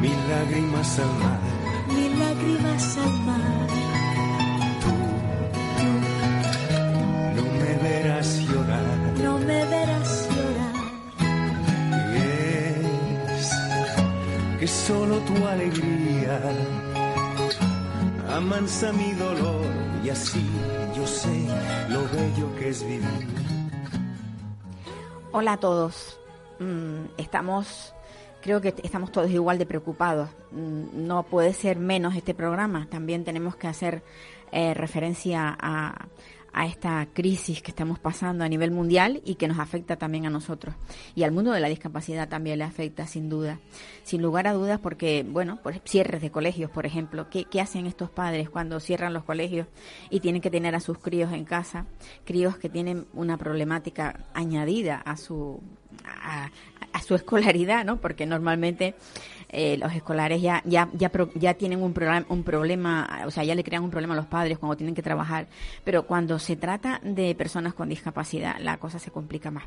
mil lágrimas al mar. mil lágrimas al mar. No me verás llorar. No me verás llorar. Es que solo tu alegría amansa mi dolor y así yo sé lo bello que es vivir. Hola a todos. Mm, estamos, creo que estamos todos igual de preocupados. Mm, no puede ser menos este programa. También tenemos que hacer eh, referencia a, esta crisis que estamos pasando a nivel mundial y que nos afecta también a nosotros. Y al mundo de la discapacidad también le afecta, sin duda. Sin lugar a dudas, porque, bueno, pues cierres de colegios, por ejemplo. ¿Qué, hacen estos padres cuando cierran los colegios y tienen que tener a sus críos en casa? Críos que tienen una problemática añadida a su, a su escolaridad, ¿no? Porque normalmente eh, los escolares ya ya ya, ya tienen un, programa, un problema, o sea, ya le crean un problema a los padres cuando tienen que trabajar, pero cuando se trata de personas con discapacidad, la cosa se complica más.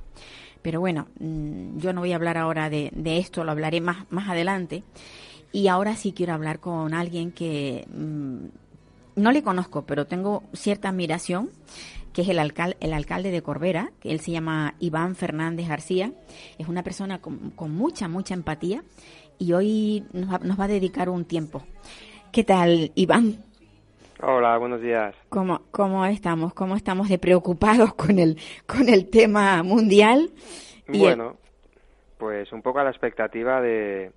Pero bueno, mm, yo no voy a hablar ahora de, de esto, lo hablaré más, más adelante. Y ahora sí quiero hablar con alguien que mm, no le conozco, pero tengo cierta admiración, que es el, alcal- el alcalde de Corbera, que él se llama Iván Fernández García. Es una persona con, con mucha, mucha empatía y hoy nos va, nos va a dedicar un tiempo. ¿Qué tal, Iván? Hola, buenos días. ¿Cómo, cómo estamos? ¿Cómo estamos de preocupados con el, con el tema mundial? Y Bueno, pues un poco a la expectativa de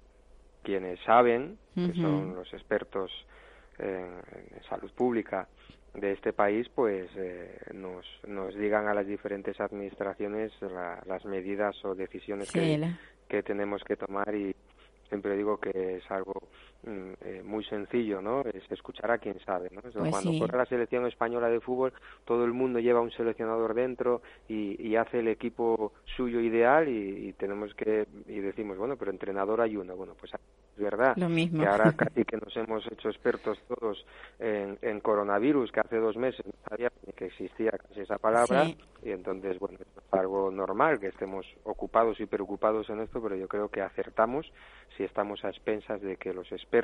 quienes saben, que son los expertos en, en salud pública de este país, pues eh, nos, nos digan a las diferentes administraciones la- las medidas o decisiones Sí, que, la- que tenemos que tomar y siempre digo que es algo eh, muy sencillo, ¿no? Es escuchar a quien sabe, ¿no? O sea, Pues cuando sí. corre la selección española de fútbol, todo el mundo lleva un seleccionador dentro y, y hace el equipo suyo ideal y, y tenemos que y decimos, bueno, pero entrenador hay uno, bueno, pues es verdad Lo mismo. que ahora casi que nos hemos hecho expertos todos en, en coronavirus, que hace dos meses no sabía ni que existía casi esa palabra Sí. y entonces, bueno, es algo normal que estemos ocupados y preocupados en esto, pero yo creo que acertamos si estamos a expensas de que los expertos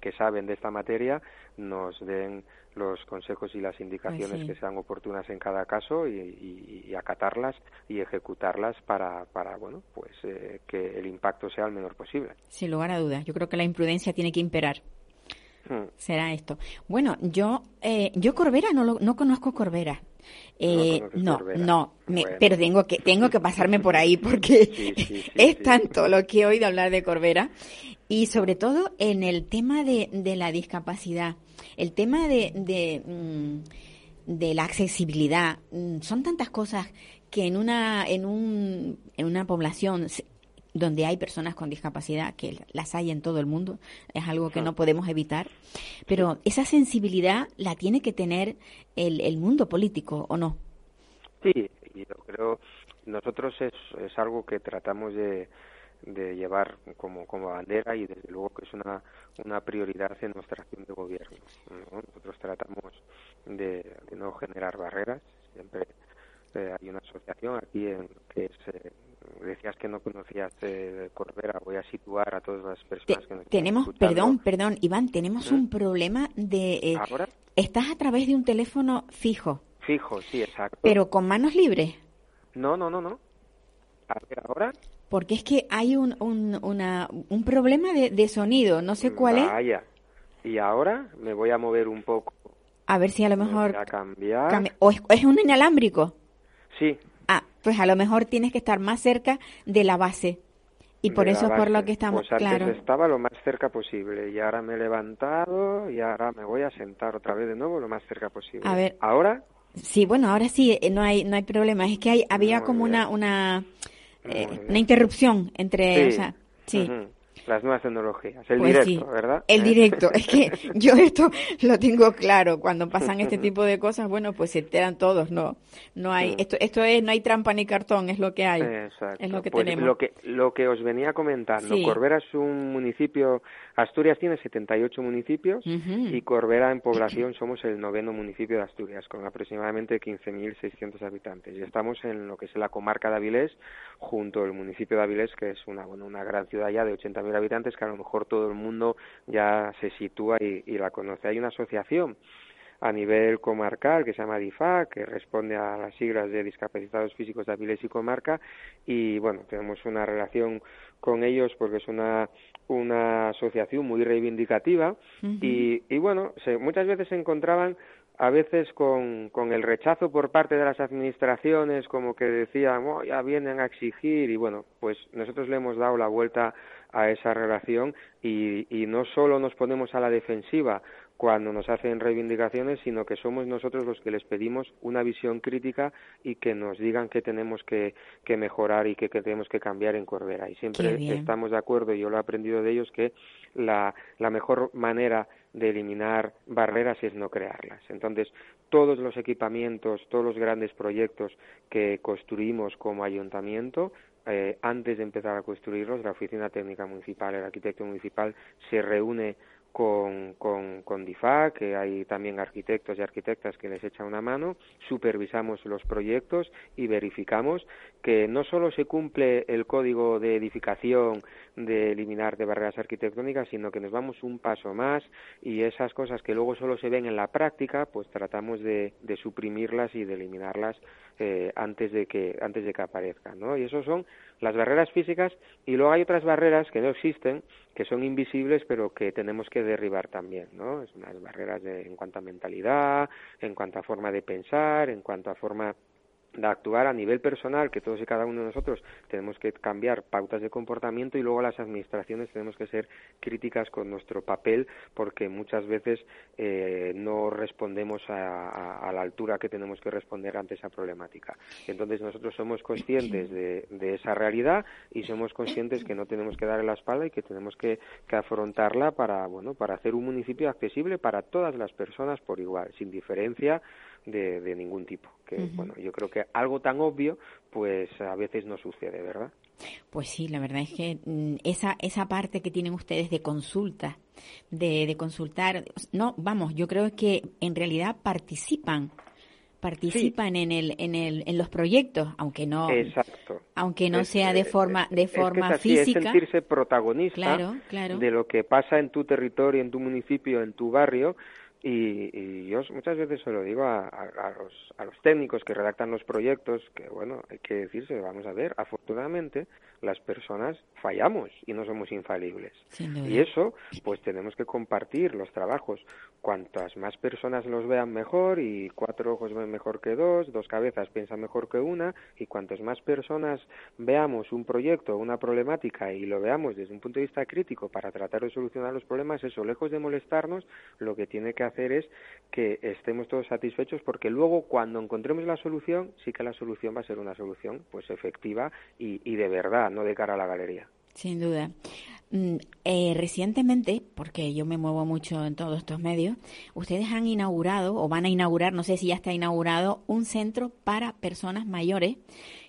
que saben de esta materia nos den los consejos y las indicaciones Pues sí. que sean oportunas en cada caso y, y- y acatarlas y ejecutarlas para, para bueno, pues eh, que el impacto sea el menor posible. Sin lugar a dudas. Yo creo que la imprudencia tiene que imperar. Hmm. Será esto. Bueno, yo, eh, yo Corbera no, lo- no conozco Corbera. Eh, no, no, me- Bueno. pero tengo que, tengo que pasarme por ahí porque Sí, sí, sí, es tanto lo que he oído hablar de Corbera y sobre todo en el tema de, de la discapacidad, el tema de, de, mm, de la accesibilidad, mm, son tantas cosas que en una, en un, en una población donde hay personas con discapacidad, que las hay en todo el mundo, es algo que no podemos evitar, pero esa sensibilidad la tiene que tener el, el mundo político, ¿o no? Sí, yo creo nosotros es, es algo que tratamos de, de llevar como, como bandera y desde luego que es una, una prioridad en nuestra acción de gobierno. ¿no? Nosotros tratamos de, de no generar barreras, siempre eh, hay una asociación aquí en, que es, eh, decías que no conocías eh, Corbera, voy a situar a todas las Te- personas que nos están tenemos, escuchando. perdón, perdón, Iván, tenemos ¿Mm? un problema de... eh, ¿Ahora? estás a través de un teléfono fijo, Fijo, sí, exacto. pero con manos libres. No, no, no, no. A ver, ahora. Porque es que hay un, un, una, un problema de, de sonido, no sé cuál es. Vaya. Y ahora me voy a mover un poco. A ver si a lo Me mejor... voy a cambiar. cambia- ¿O es, es un inalámbrico? Sí. Ah, pues a lo mejor tienes que estar más cerca de la base. Y por eso es por lo que estamos, Pues antes claro. estaba lo más cerca posible y ahora me he levantado y ahora me voy a sentar otra vez de nuevo lo más cerca posible. A ver. Ahora Sí, bueno, ahora sí, eh, no hay, no hay problema. Es que hay, había Muy como una, una, eh, una interrupción entre, o sea, sí. Las nuevas tecnologías, el Pues sí, directo, ¿verdad? El directo. Es que yo esto lo tengo claro. Cuando pasan este tipo de cosas, bueno, pues se enteran todos, ¿no? No hay, Sí. esto, esto es, no hay trampa ni cartón, es lo que hay. Exacto. Es lo que Pues tenemos. Lo que, lo que os venía comentando, Sí. Corbera es un municipio, Asturias tiene 78 municipios Ujú. y Corbera en población somos el noveno municipio de Asturias, con aproximadamente 15.600 habitantes. Y estamos en lo que es la comarca de Avilés, junto al municipio de Avilés, que es una, bueno, una gran ciudad ya de 80.000 habitantes, que a lo mejor todo el mundo ya se sitúa y, y la conoce. Hay una asociación a nivel comarcal que se llama DIFA, que responde a las siglas de discapacitados físicos de Avilés y comarca. Y bueno, tenemos una relación con ellos porque es una una asociación muy reivindicativa. Y, y bueno, se, muchas veces se encontraban a veces con, con el rechazo por parte de las administraciones, como que decían, "Oh, ya vienen a exigir, y bueno, pues nosotros le hemos dado la vuelta a esa relación y, y no solo nos ponemos a la defensiva cuando nos hacen reivindicaciones, sino que somos nosotros los que les pedimos una visión crítica y que nos digan qué tenemos que, que mejorar y qué, qué tenemos que cambiar en Corbera. Y siempre estamos de acuerdo, y yo lo he aprendido de ellos, que la, la mejor manera de eliminar barreras es no crearlas. Entonces, todos los equipamientos, todos los grandes proyectos que construimos como ayuntamiento, eh, antes de empezar a construirlos, la Oficina Técnica Municipal, el arquitecto municipal, se reúne con, con, con DIFA, que hay también arquitectos y arquitectas que les echan una mano, supervisamos los proyectos y verificamos que no solo se cumple el código de edificación de eliminar de barreras arquitectónicas, sino que nos vamos un paso más y esas cosas que luego solo se ven en la práctica, pues tratamos de, de suprimirlas y de eliminarlas eh, antes de que antes de que aparezcan, ¿no? Y eso son las barreras físicas y luego hay otras barreras que no existen, que son invisibles, pero que tenemos que derribar también, ¿no? Es barreras de, en cuanto a mentalidad, en cuanto a forma de pensar, en cuanto a forma de actuar a nivel personal, que todos y cada uno de nosotros tenemos que cambiar pautas de comportamiento y luego las administraciones tenemos que ser críticas con nuestro papel porque muchas veces eh, no respondemos a, a, la altura que tenemos que responder ante esa problemática. Entonces nosotros somos conscientes de, de, esa realidad y somos conscientes que no tenemos que darle la espalda y que tenemos que, que afrontarla para, bueno, para hacer un municipio accesible para todas las personas por igual, sin diferencia de, de ningún tipo. Que uh -huh. bueno, yo creo que algo tan obvio, pues a veces no sucede, ¿verdad? Pues sí, la verdad es que mm, esa esa parte que tienen ustedes de consulta, de, de consultar, no, vamos, yo creo que en realidad participan participan sí. en el en el en los proyectos aunque no Exacto. aunque no es, sea de forma de es forma que es así, física es sentirse protagonista claro, claro. de lo que pasa en tu territorio en tu municipio en tu barrio y, y, yo muchas veces se lo digo a, a, a, los, a los técnicos que redactan los proyectos, que bueno, hay que decirse, vamos a ver, afortunadamente las personas fallamos y no somos infalibles. Y eso, pues tenemos que compartir los trabajos. Cuantas más personas los vean mejor y cuatro ojos ven mejor que dos, dos cabezas piensan mejor que una y cuantas más personas veamos un proyecto, una problemática y lo veamos desde un punto de vista crítico para tratar de solucionar los problemas, eso, lejos de molestarnos, lo que tiene que hacer es que estemos todos satisfechos porque luego cuando encontremos la solución, sí que la solución va a ser una solución pues efectiva y, y de verdad, no de cara a la galería. Sin duda. Mm, eh, recientemente, porque yo me muevo mucho en todos estos medios, ustedes han inaugurado o van a inaugurar, no sé si ya está inaugurado, un centro para personas mayores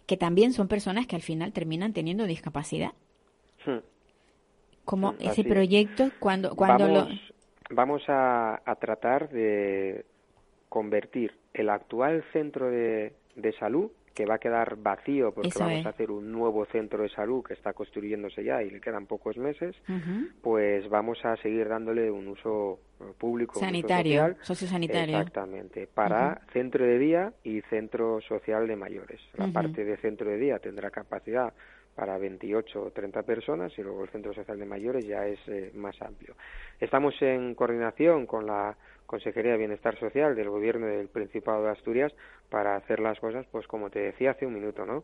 que también son personas que al final terminan teniendo discapacidad. Hmm. ¿Cómo ese proyecto, cuando, cuando vamos, lo... Vamos a, a tratar de convertir el actual centro de, de salud que va a quedar vacío porque Eso vamos es. a hacer un nuevo centro de salud que está construyéndose ya y le quedan pocos meses, Uh -huh. pues vamos a seguir dándole un uso eh, público, uso Sanitario, social, sociosanitario. exactamente, para centro de día y centro social de mayores. La parte de centro de día tendrá capacidad para 28 o 30 personas y luego el centro social de mayores ya es eh, más amplio. Estamos en coordinación con la Consejería de Bienestar Social del Gobierno del Principado de Asturias para hacer las cosas, pues como te decía hace un minuto, ¿no?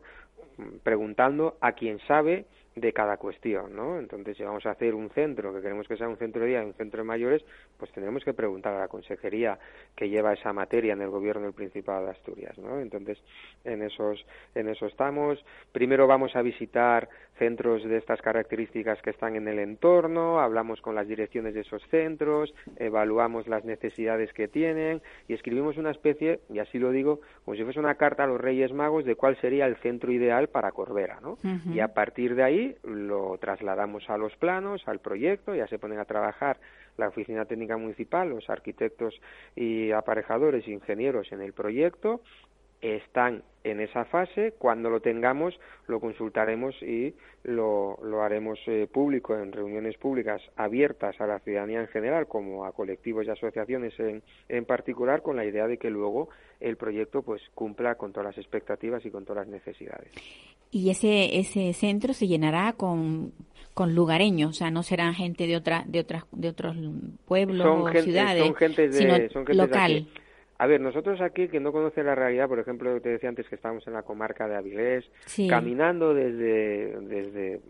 Preguntando a quien sabe de cada cuestión, ¿no? Entonces, si vamos a hacer un centro, que queremos que sea un centro de día y un centro de mayores, pues tendremos que preguntar a la consejería que lleva esa materia en el gobierno del Principado de Asturias, ¿no? Entonces, en esos, en eso estamos. Primero vamos a visitar centros de estas características que están en el entorno, hablamos con las direcciones de esos centros, evaluamos las necesidades que tienen y escribimos una especie, y así lo digo, como si fuese una carta a los Reyes Magos de cuál sería el centro ideal para Corbera, ¿no? Y a partir de ahí lo trasladamos a los planos, al proyecto, ya se ponen a trabajar la Oficina Técnica Municipal, los arquitectos y aparejadores e ingenieros en el proyecto, están en esa fase. Cuando lo tengamos, lo consultaremos y lo, lo haremos eh, público en reuniones públicas abiertas a la ciudadanía en general, como a colectivos y asociaciones en, en particular, con la idea de que luego el proyecto pues cumpla con todas las expectativas y con todas las necesidades. Y ese ese centro se llenará con, con lugareños, o sea, no serán gente de otra de otras de otros pueblos o ciudades, son gente de, sino son gente local. De aquí. A ver, nosotros aquí, que no conoce la realidad, por ejemplo, te decía antes que estamos en la comarca de Avilés, Sí. caminando desde, desde,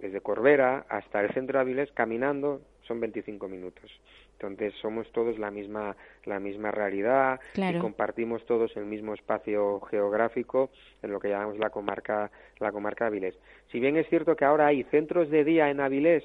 desde Corbera hasta el centro de Avilés, caminando son 25 minutos. Entonces somos todos la misma, la misma realidad Claro. y compartimos todos el mismo espacio geográfico en lo que llamamos la comarca, la comarca de Avilés. Si bien es cierto que ahora hay centros de día en Avilés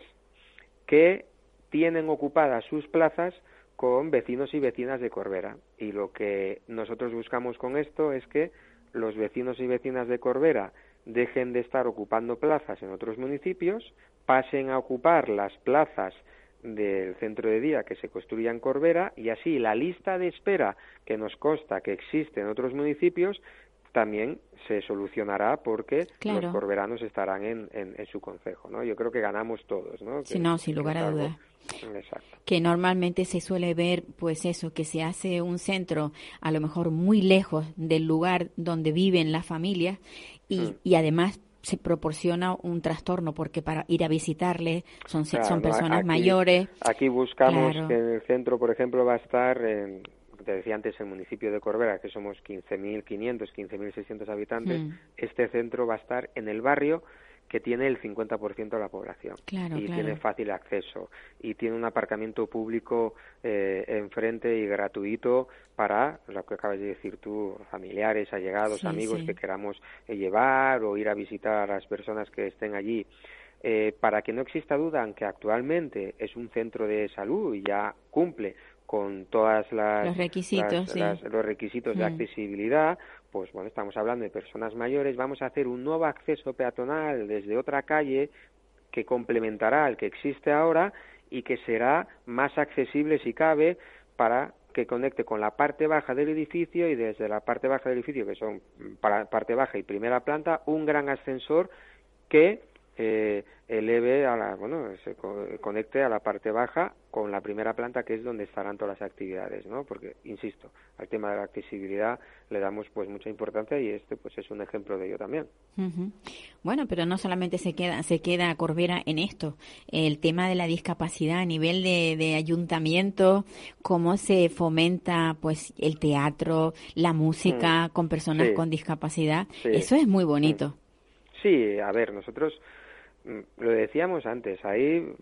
que tienen ocupadas sus plazas con vecinos y vecinas de Corbera. Y lo que nosotros buscamos con esto es que los vecinos y vecinas de Corbera dejen de estar ocupando plazas en otros municipios, pasen a ocupar las plazas del centro de día que se construya en Corbera y así la lista de espera que nos consta que existe en otros municipios también se solucionará porque Claro. los corberanos estarán en, en, en su concejo, ¿no? Yo creo que ganamos todos, ¿no? Sí, Que- no, sin lugar a dudas. Exacto. que normalmente se suele ver pues eso que se hace un centro a lo mejor muy lejos del lugar donde viven las familias y, Mm. y además se proporciona un trastorno porque para ir a visitarles son, son personas aquí- mayores Aquí buscamos Claro. que en el centro, por ejemplo, va a estar, en, te decía antes, el municipio de Corbera, que somos 15.500, 15.600 habitantes. Mm. Este centro va a estar en el barrio que tiene el 50% de la población Claro, y claro. tiene fácil acceso y tiene un aparcamiento público eh, enfrente y gratuito para lo que acabas de decir tú, familiares, allegados, Sí, amigos sí. que queramos eh, llevar o ir a visitar a las personas que estén allí. Eh, para que no exista duda en que actualmente es un centro de salud y ya cumple con todas las Los requisitos, las- sí. las- los requisitos de Mm. accesibilidad, pues bueno, estamos hablando de personas mayores, vamos a hacer un nuevo acceso peatonal desde otra calle que complementará al que existe ahora y que será más accesible si cabe para que conecte con la parte baja del edificio y desde la parte baja del edificio, que son para parte baja y primera planta, un gran ascensor que eh, eleve a la, bueno, se co- conecte a la parte baja con la primera planta que es donde estarán todas las actividades, ¿no? Porque, insisto, al tema de la accesibilidad le damos pues mucha importancia y este pues es un ejemplo de ello también. Bueno, pero no solamente se queda, se queda Corbera en esto. El tema de la discapacidad a nivel de, de ayuntamiento, cómo se fomenta pues el teatro, la música con personas Mm. Sí. con discapacidad. Sí. Eso es muy bonito. Sí, a ver, nosotros mm, lo decíamos antes, hay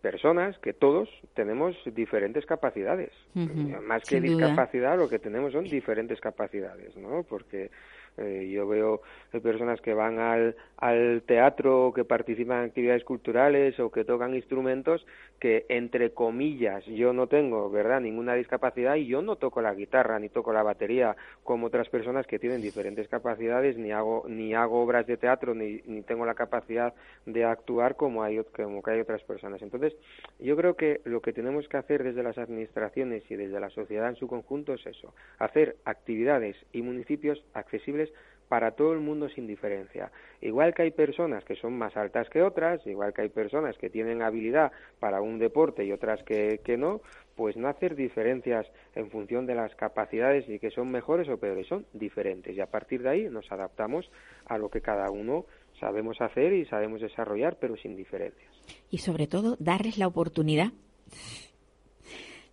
personas que todos tenemos diferentes capacidades. Más que duda. discapacidad, lo que tenemos son diferentes capacidades, ¿no? Porque eh, yo veo eh, personas que van al, al teatro, que participan en actividades culturales o que tocan instrumentos que, entre comillas, yo no tengo, ¿verdad?, ninguna discapacidad y yo no toco la guitarra ni toco la batería como otras personas que tienen diferentes capacidades, ni hago, ni hago obras de teatro, ni, ni tengo la capacidad de actuar como hay, como que hay otras personas. Entonces, yo creo que lo que tenemos que hacer desde las administraciones y desde la sociedad en su conjunto es eso, hacer actividades y municipios accesibles para todo el mundo sin diferencia. Igual que hay personas que son más altas que otras, igual que hay personas que tienen habilidad para un deporte y otras que, que no, pues no hacer diferencias en función de las capacidades y que son mejores o peores, son diferentes y a partir de ahí nos adaptamos a lo que cada uno sabemos hacer y sabemos desarrollar, pero sin diferencias. Y sobre todo, darles la oportunidad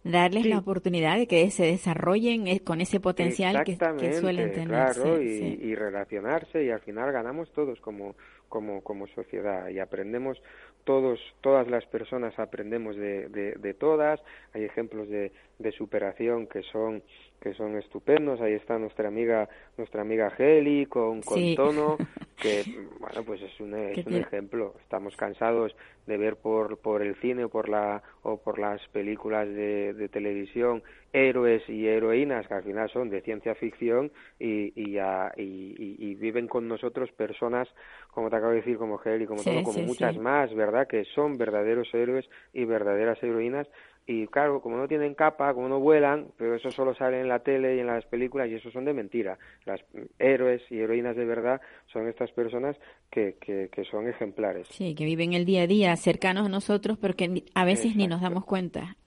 darles la oportunidad de que se desarrollen eh, con ese potencial que, suelen tener. Claro, y, relacionarse y al final ganamos todos como, como, como sociedad y aprendemos todos, todas las personas aprendemos de, de, todas, hay ejemplos de, de superación que son que son estupendos. Ahí está nuestra amiga, nuestra amiga Geli con, con tono, que bueno, pues es un, es un ejemplo. Estamos cansados de ver por, por el cine o por, la, o por las películas de, de televisión héroes y heroínas que al final son de ciencia ficción y, y, y, viven con nosotros personas, como te acabo de decir, como Geli, como Tono, como muchas más, ¿verdad? Que son verdaderos héroes y verdaderas heroínas y claro, como no tienen capa, como no vuelan, pero eso solo sale en la tele y en las películas y eso son de mentira. Las héroes y heroínas de verdad son estas personas que, que, que son ejemplares. Sí, que viven el día a día cercanos a nosotros, pero que a veces ni nos damos cuenta.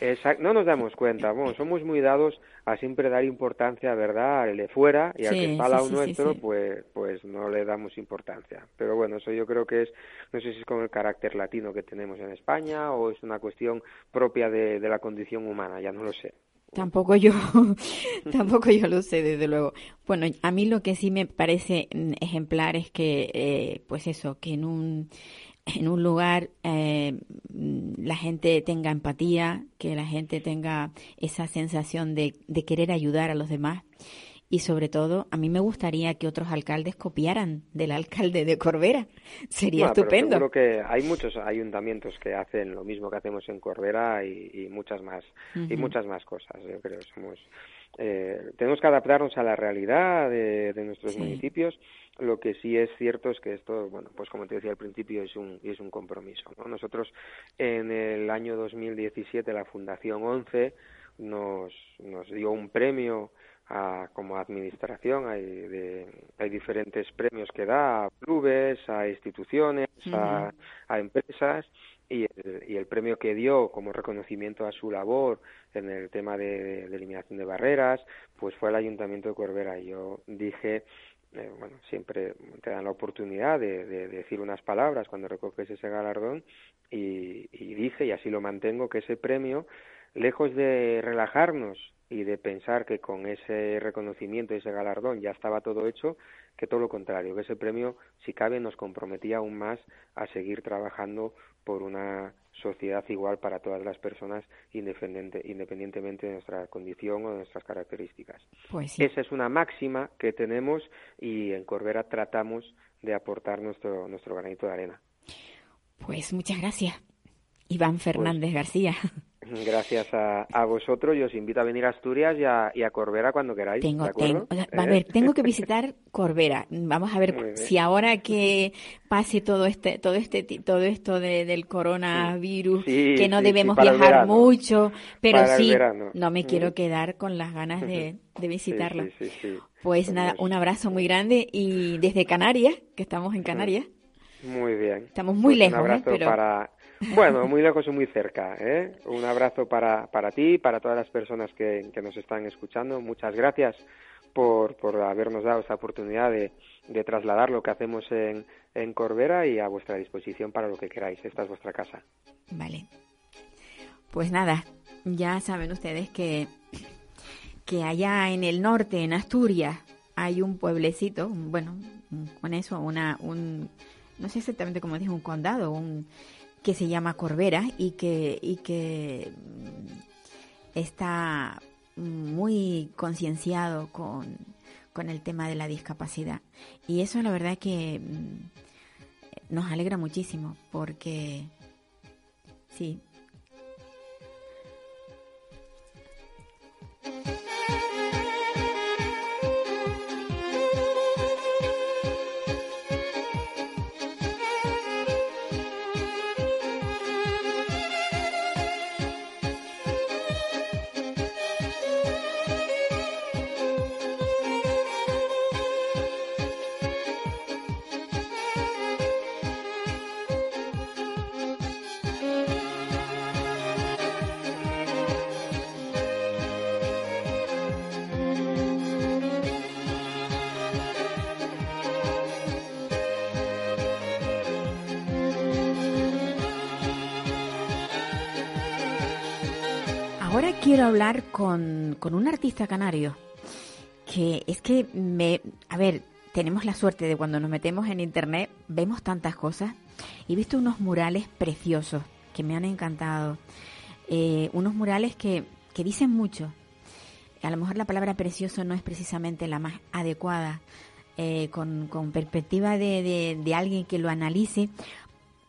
Exacto, no nos damos cuenta, bueno, somos muy dados a siempre dar importancia, ¿verdad?, al de fuera y al que está al lado nuestro, pues pues no le damos importancia. Pero bueno, eso yo creo que es, no sé si es con el carácter latino que tenemos en España o es una cuestión propia de, de la condición humana, ya no lo sé. Tampoco yo, tampoco yo lo sé, desde luego. Bueno, a mí lo que sí me parece mm, ejemplar es que, eh, pues eso, que en un en un lugar eh, la gente tenga empatía, que la gente tenga esa sensación de, de, querer ayudar a los demás. Y sobre todo, a mí me gustaría que otros alcaldes copiaran del alcalde de Corbera. Sería estupendo. Creo que hay muchos ayuntamientos que hacen lo mismo que hacemos en Corbera y, muchas más y muchas más cosas. Yo creo somos eh, tenemos que adaptarnos a la realidad de, nuestros municipios. Lo que sí es cierto es que esto, bueno, pues como te decía al principio, es un, es un compromiso. Nosotros en el año 2017 la Fundación 11 nos, nos dio un premio a, como administración. Hay, de, hay diferentes premios que da a clubes, a instituciones, a, a empresas y el, y el premio que dio como reconocimiento a su labor en el tema de, eliminación de barreras, pues fue el Ayuntamiento de Corbera. Y yo dije, eh, bueno, siempre te dan la oportunidad de, decir unas palabras cuando recoges ese galardón y, y dije, y así lo mantengo, que ese premio, lejos de relajarnos y de pensar que con ese reconocimiento y ese galardón ya estaba todo hecho, que todo lo contrario, que ese premio, si cabe, nos comprometía aún más a seguir trabajando por una sociedad igual para todas las personas independiente, independientemente de nuestra condición o de nuestras características. Pues Esa es una máxima que tenemos y en Corbera tratamos de aportar nuestro, nuestro granito de arena. Pues muchas gracias, Iván Fernández pues García. Gracias a, a, vosotros y os invito a venir a Asturias y a, y a Corbera cuando queráis. Tengo, tengo, a ver, tengo que visitar Corbera. Vamos a ver si ahora que pase todo este, todo este, todo esto de, del coronavirus, que no debemos viajar mucho, pero sí, no me quiero quedar con las ganas de, de visitarla. Pues nada, un abrazo muy grande y desde Canarias, que estamos en Canarias. Muy bien. Estamos muy pues lejos, un ¿eh? pero... para bueno, muy lejos y muy cerca. ¿eh? Un abrazo para, para ti, para todas las personas que, nos están escuchando. Muchas gracias por, por habernos dado esta oportunidad de, de trasladar lo que hacemos en, en Corbera y a vuestra disposición para lo que queráis. Esta es vuestra casa. Vale. Pues nada, ya saben ustedes que, que allá en el norte, en Asturias, hay un pueblecito, bueno, con eso, una, un, no sé exactamente cómo dijo, un condado, un, que se llama Corbera y que, y que mm, está muy concienciado con, con el tema de la discapacidad. Y eso la verdad que mm, nos alegra muchísimo porque sí, hablar con, con un artista canario que es que me, a ver, tenemos la suerte de cuando nos metemos en internet vemos tantas cosas he visto unos murales preciosos que me han encantado, eh, unos murales que, que dicen mucho. A lo mejor la palabra precioso no es precisamente la más adecuada, eh, con, con, perspectiva de, de, de, alguien que lo analice,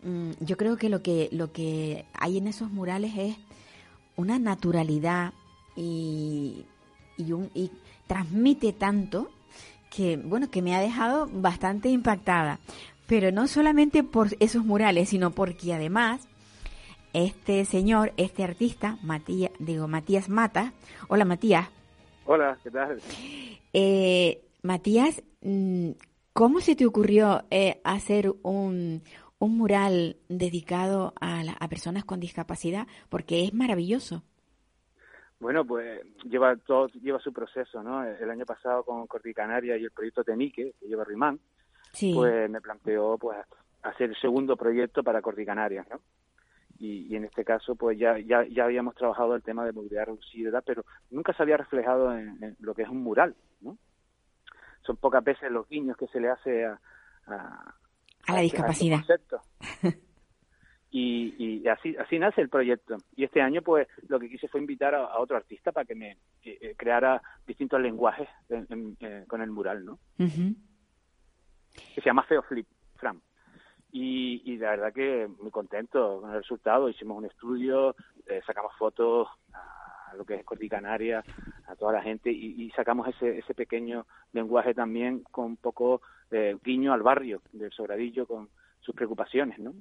mm, yo creo que lo que lo que hay en esos murales es una naturalidad y, y, un, y transmite tanto que bueno que me ha dejado bastante impactada. Pero no solamente por esos murales sino porque además este señor este artista Matías digo Matías Mata hola Matías. Hola qué tal eh, Matías mm, cómo se te ocurrió eh, hacer un un mural dedicado a, la, a personas con discapacidad porque es maravilloso bueno, pues lleva todo lleva su proceso, ¿no? El año pasado con Canaria y el proyecto Tenique, que lleva Rimán, sí. pues me planteó pues hacer el segundo proyecto para Cordicanaria, ¿no? Y, y, en este caso pues ya, ya, ya habíamos trabajado el tema de movilidad reducida, pero nunca se había reflejado en, en, lo que es un mural, ¿no? Son pocas veces los guiños que se le hace a, a, a la discapacidad. A y, y, así así nace el proyecto. Y este año pues lo que quise fue invitar a, a otro artista para que me eh, creara distintos lenguajes en, en, eh, con el mural no uh -huh. que se llama Feo Flip Fran y, y la verdad que muy contento con el resultado. Hicimos un estudio eh, sacamos fotos a lo que es Canaria a toda la gente y, y, sacamos ese ese pequeño lenguaje también con un poco de guiño al barrio del Sobradillo con sus preocupaciones no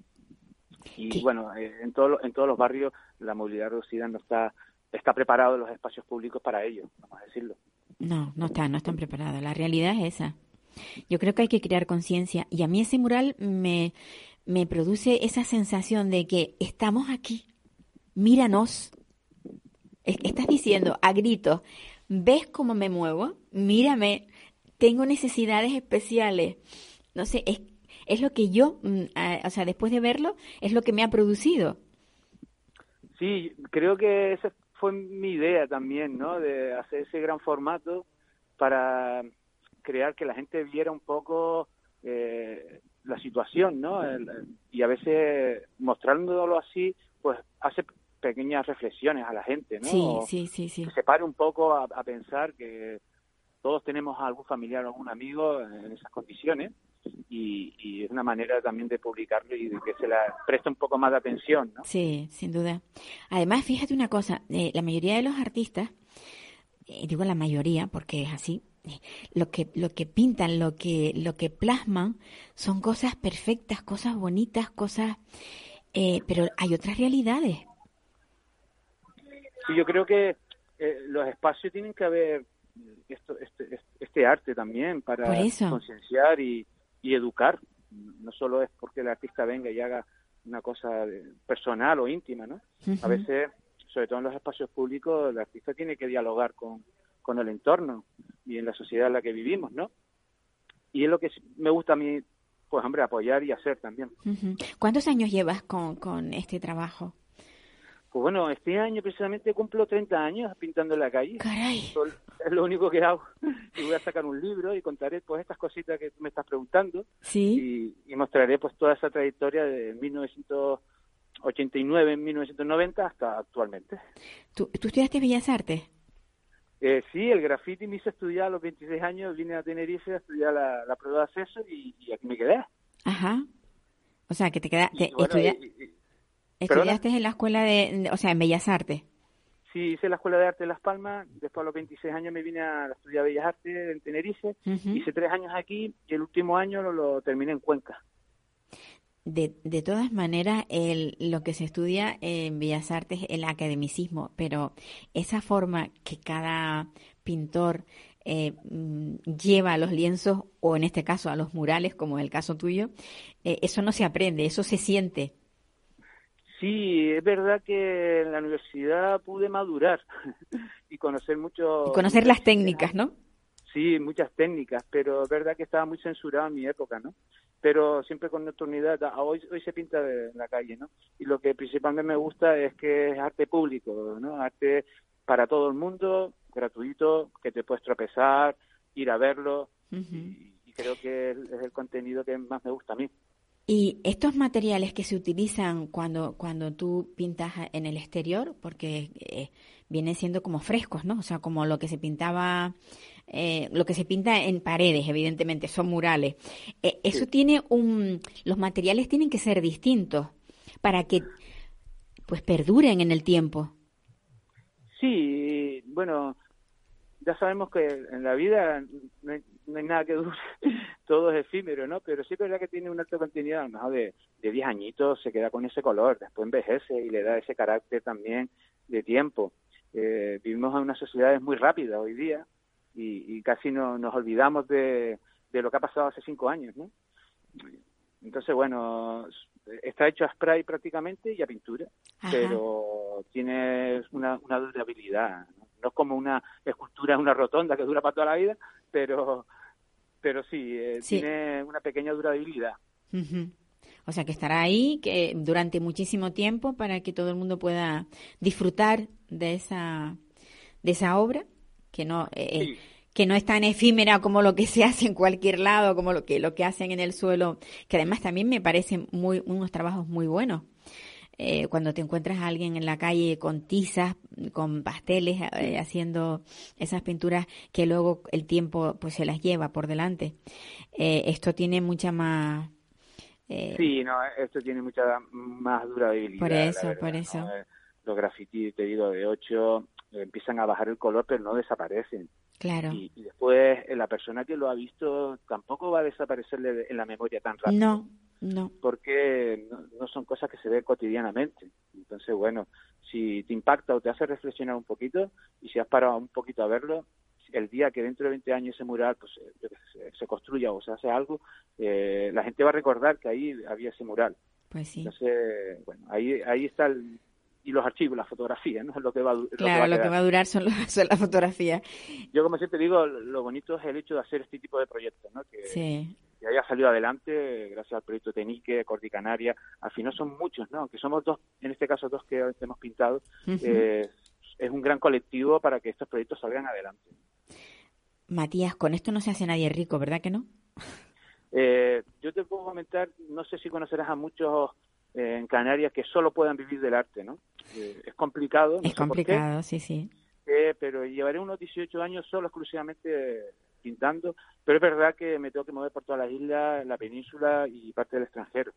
y ¿Qué? bueno, eh, en, todo, en todos los barrios la movilidad reducida no está, está preparado en los espacios públicos para ello, vamos a decirlo. No, no está, no están preparados. La realidad es esa. Yo creo que hay que crear conciencia y a mí ese mural me, me produce esa sensación de que estamos aquí, míranos. Estás diciendo a gritos, ¿ves cómo me muevo? Mírame, tengo necesidades especiales. No sé, es es lo que yo, mm, o sea, después de verlo, es lo que me ha producido. Sí, creo que esa fue mi idea también, ¿no? De hacer ese gran formato para crear que la gente viera un poco eh, la situación, ¿no? Y a veces mostrándolo así, pues hace pequeñas reflexiones a la gente, ¿no? Sí, sí, sí, sí. Que se pare un poco a, a pensar que todos tenemos a algún familiar o algún amigo en esas condiciones y, y, es una manera también de publicarlo y de que se la preste un poco más de atención, ¿no? Sí, sin duda. Además, fíjate una cosa, eh, la mayoría de los artistas, eh, digo la mayoría porque es así, eh, lo que lo que pintan, lo que lo que plasman son cosas perfectas, cosas bonitas, cosas, eh, pero hay otras realidades. Sí, yo creo que eh, los espacios tienen que haber esto, este, este arte también para concienciar y, y educar. No solo es porque el artista venga y haga una cosa personal o íntima, ¿no? Uh -huh. A veces, sobre todo en los espacios públicos, el artista tiene que dialogar con, con el entorno y en la sociedad en la que vivimos, ¿no? Y es lo que me gusta a mí, pues, hombre, apoyar y hacer también. Uh -huh. ¿Cuántos años llevas con, con este trabajo? Pues bueno, este año precisamente cumplo 30 años pintando en la calle. Caray. Es lo único que hago. Y voy a sacar un libro y contaré pues estas cositas que tú me estás preguntando. Sí. Y, y mostraré pues toda esa trayectoria de 1989, 1990 hasta actualmente. ¿Tú, ¿tú estudiaste Bellas Artes? Eh, sí, el graffiti me hice estudiar a los 26 años, vine a Tenerife a estudiar la, la prueba de acceso y, y, aquí me quedé. Ajá. O sea, que te quedaste... Bueno, estudia... y, ¿Estudiaste en la escuela de, o sea, en Bellas Artes? Sí, hice la Escuela de Arte de Las Palmas, después a los 26 años me vine a estudiar Bellas Artes en Tenerife, uh -huh. hice tres años aquí y el último año lo, lo terminé en Cuenca. De, de todas maneras, el, lo que se estudia en Bellas Artes es el academicismo, pero esa forma que cada pintor eh, lleva a los lienzos, o en este caso a los murales, como en el caso tuyo, eh, eso no se aprende, eso se siente. Sí, es verdad que en la universidad pude madurar y conocer mucho. Y conocer las técnicas, ¿no? Sí, muchas técnicas, pero es verdad que estaba muy censurado en mi época, ¿no? Pero siempre con nocturnidad. Hoy, hoy se pinta de- en la calle, ¿no? Y lo que principalmente me gusta es que es arte público, ¿no? Arte para todo el mundo, gratuito, que te puedes tropezar, ir a verlo. Y creo que es, es el contenido que más me gusta a mí. Y estos materiales que se utilizan cuando, cuando tú pintas en el exterior, porque eh, vienen siendo como frescos, ¿no? O sea, como lo que se pintaba, eh, lo que se pinta en paredes, evidentemente, son murales. Eh, eso Sí. tiene un, los materiales tienen que ser distintos para que, pues, perduren en el tiempo. Sí, bueno, ya sabemos que en la vida no hay, nada que dure, todo es efímero, ¿no? Pero sí es verdad que tiene un alto contenido, a lo mejor de, de 10 añitos se queda con ese color, después envejece y le da ese carácter también de tiempo. Eh, vivimos en una sociedad muy rápida hoy día y, y casi no, nos olvidamos de, de lo que ha pasado hace cinco años, ¿no? Entonces, bueno, está hecho a spray prácticamente y a pintura Ajá. pero tiene una, una durabilidad. ¿no? No es como una escultura una rotonda que dura para toda la vida, pero, pero sí, eh, Sí. tiene una pequeña durabilidad. O sea, que estará ahí que durante muchísimo tiempo para que todo el mundo pueda disfrutar de esa, de esa obra, que no, eh, Sí. que no es tan efímera como lo que se hace en cualquier lado, como lo que, lo que hacen en el suelo, que además también me parecen muy, unos trabajos muy buenos. Eh, cuando te encuentras a alguien en la calle con tizas, con pasteles, eh, haciendo esas pinturas que luego el tiempo pues se las lleva por delante. Eh, esto tiene mucha más... eh, Sí, no, esto tiene mucha más durabilidad. Por eso, verdad, por eso. Los grafitis, te digo, de 8 empiezan a bajar el color, pero no desaparecen. Claro. Y, y después la persona que lo ha visto tampoco va a desaparecerle de- en la memoria tan rápido. No, no. porque no, no son cosas que se ven cotidianamente. Entonces, bueno, si te impacta o te hace reflexionar un poquito y si has parado un poquito a verlo, el día que dentro de 20 años ese mural pues, eh, se, construya o se hace algo, eh, la gente va a recordar que ahí había ese mural. Pues sí. Entonces, bueno, ahí ahí está el, y los archivos, las fotografías, ¿no? Lo que va, a du- lo que va Claro, a lo que va a durar son, los- son las fotografías. Yo, como siempre digo, lo bonito es el hecho de hacer este tipo de proyectos, ¿no? Que, Sí. Que haya salido adelante gracias al proyecto Tenique, Corti Canaria. Al final son muchos, ¿no? Aunque somos dos, en este caso dos que hemos pintado, eh, es un gran colectivo para que estos proyectos salgan adelante. Matías, con esto no se hace nadie rico, ¿verdad que no? Eh, yo te puedo comentar, no sé si conocerás a muchos eh, en Canarias que solo puedan vivir del arte, ¿no? Eh, es complicado. no es qué, complicado, sí, sí. eh, pero llevaré unos 18 años solo exclusivamente pintando, pero es verdad que me tengo que mover por todas las islas, la península y parte del extranjero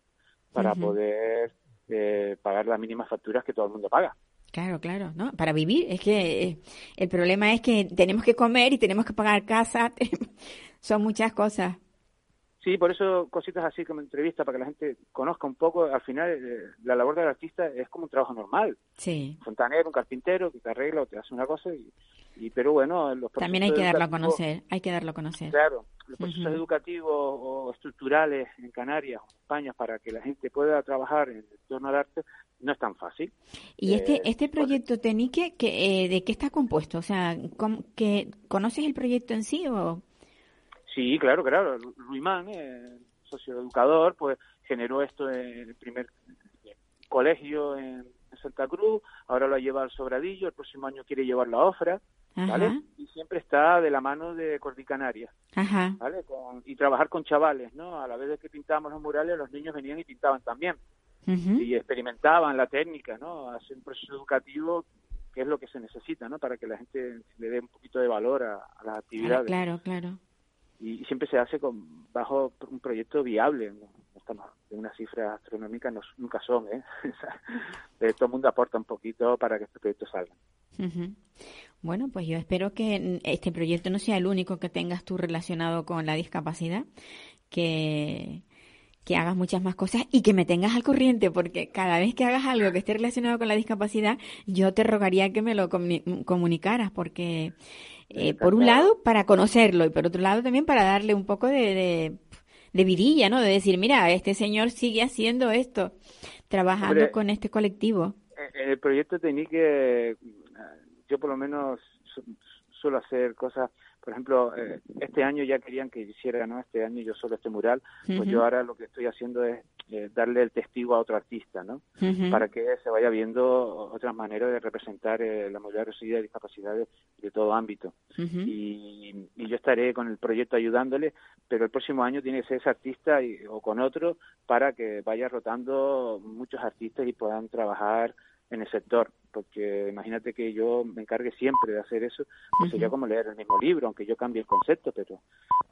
para poder eh, pagar las mínimas facturas que todo el mundo paga. Claro, claro, ¿no? Para vivir, es que eh, el problema es que tenemos que comer y tenemos que pagar casa, son muchas cosas. Sí, por eso cositas así como entrevista para que la gente conozca un poco. Al final, eh, la labor del artista es como un trabajo normal. Sí. Un fontanero, un carpintero que te arregla o te hace una cosa. Y, y pero bueno, los También hay procesos que darlo a conocer, hay que darlo a conocer. Claro, los procesos educativos o estructurales en Canarias o en España para que la gente pueda trabajar en torno al arte no es tan fácil. Y este Eh, este proyecto Tenique, que, eh, ¿de qué está compuesto? O sea, ¿cómo- que, ¿conoces el proyecto en sí o...? Sí, claro, claro. Ruimán, eh, socioeducador, pues generó esto en el primer colegio en Santa Cruz, ahora lo ha llevado al Sobradillo, el próximo año quiere llevarlo a Ofra, ¿vale? Ajá, Y siempre está de la mano de Cordicanaria, ajá. ¿vale? Con- y trabajar con chavales, ¿no? A la vez de que pintábamos los murales, los niños venían y pintaban también. y experimentaban la técnica, ¿no? Hacer un proceso educativo que es lo que se necesita, ¿no? Para que la gente le dé un poquito de valor a, a las actividades. claro, claro. Y siempre se hace con bajo un proyecto viable, estamos de unas cifras astronómicas, no- nunca son, ¿eh? Eh, todo el mundo aporta un poquito para que este proyecto salga. Bueno, pues yo espero que este proyecto no sea el único que tengas tú relacionado con la discapacidad, que, que hagas muchas más cosas y que me tengas al corriente, porque cada vez que hagas algo que esté relacionado con la discapacidad, yo te rogaría que me lo comuni- comunicaras, porque eh, por un lado para conocerlo y por otro lado también para darle un poco de, de, de vidilla, ¿no? De decir, mira, este señor sigue haciendo esto, trabajando Hombre, con este colectivo. En en el proyecto Tenique, yo por lo menos su- suelo hacer cosas, por ejemplo, eh, este año ya querían que hiciera, ¿no? Este año yo solo este mural, pues yo ahora lo que estoy haciendo es eh, darle el testigo a otro artista, ¿no? Para que se vaya viendo otras maneras de representar eh, la reducida y discapacidades de todo ámbito. y, y, yo estaré con el proyecto ayudándole, pero el próximo año tiene que ser ese artista y, o con otro para que vaya rotando muchos artistas y puedan trabajar en el sector, porque imagínate que yo me encargue siempre de hacer eso, pues sería como leer el mismo libro, aunque yo cambie el concepto, pero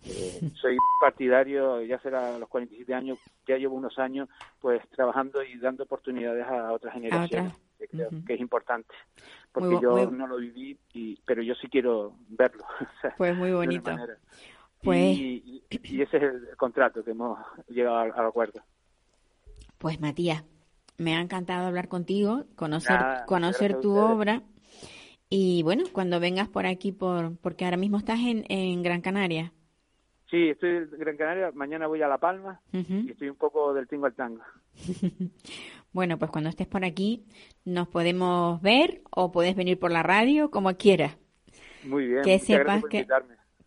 eh, soy partidario, ya será a los 47 años, ya llevo unos años pues trabajando y dando oportunidades a otras generaciones, que creo que es importante, porque yo no lo viví, y, pero yo sí quiero verlo. pues muy bonito. Pues... Y, ese es el contrato que hemos llegado al acuerdo. Pues Matías, me ha encantado hablar contigo, conocer, conocer tu obra. Y bueno, cuando vengas por aquí, por porque ahora mismo estás en, en Gran Canaria. Sí, estoy en Gran Canaria, mañana voy a La Palma y estoy un poco del tingo al tango. bueno, pues cuando estés por aquí nos podemos ver o puedes venir por la radio, como quieras. Muy bien, que sepas que,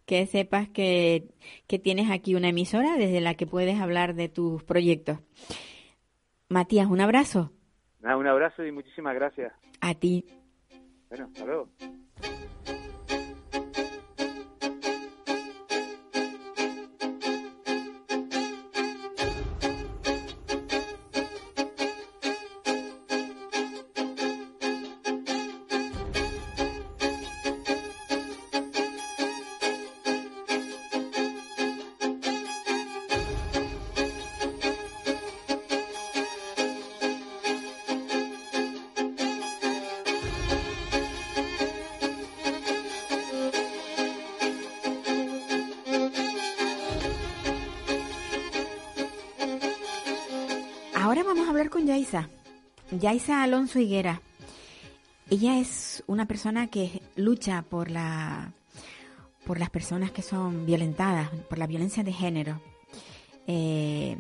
que sepas que, que tienes aquí una emisora desde la que puedes hablar de tus proyectos. Matías, un abrazo. un abrazo y muchísimas gracias. A ti. Bueno, hasta luego. Yaisa Alonso Higuera. Ella es una persona que lucha por la por las personas que son violentadas, por la violencia de género. Eh,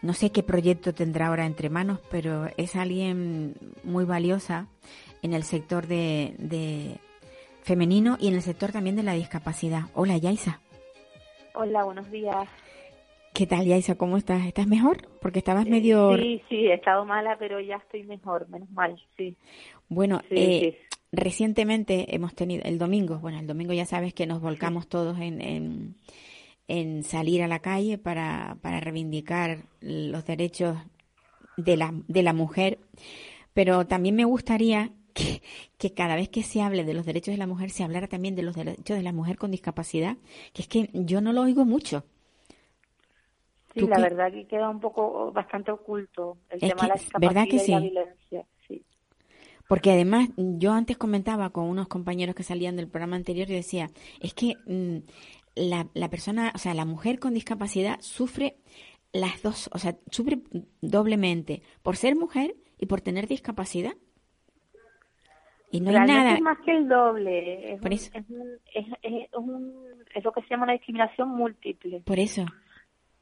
no sé qué proyecto tendrá ahora entre manos, pero es alguien muy valiosa en el sector de, de femenino y en el sector también de la discapacidad. Hola, Yaisa. Hola, buenos días. ¿Qué tal, Yaisa? ¿Cómo estás? ¿Estás mejor? Porque estabas medio... Sí, sí, he estado mala, pero ya estoy mejor, menos mal, sí. Bueno, eh, recientemente hemos tenido, el domingo, bueno, el domingo ya sabes que nos volcamos todos en, en, salir a la calle para, para reivindicar los derechos de la, de la mujer, pero también me gustaría que, que, cada vez que se hable de los derechos de la mujer se hablara también de los derechos de la mujer con discapacidad, que es que yo no lo oigo mucho. Sí, la verdad que queda un poco bastante oculto el tema de la discapacidad y la violencia. Sí. Porque además, yo antes comentaba con unos compañeros que salían del programa anterior y decía, es que mm, la, la persona, o sea, la mujer con discapacidad sufre las dos, o sea, sufre doblemente por ser mujer y por tener discapacidad. Y no hay nada. Es más que el doble. Es, es, es, es, lo que se llama una discriminación múltiple. Por eso.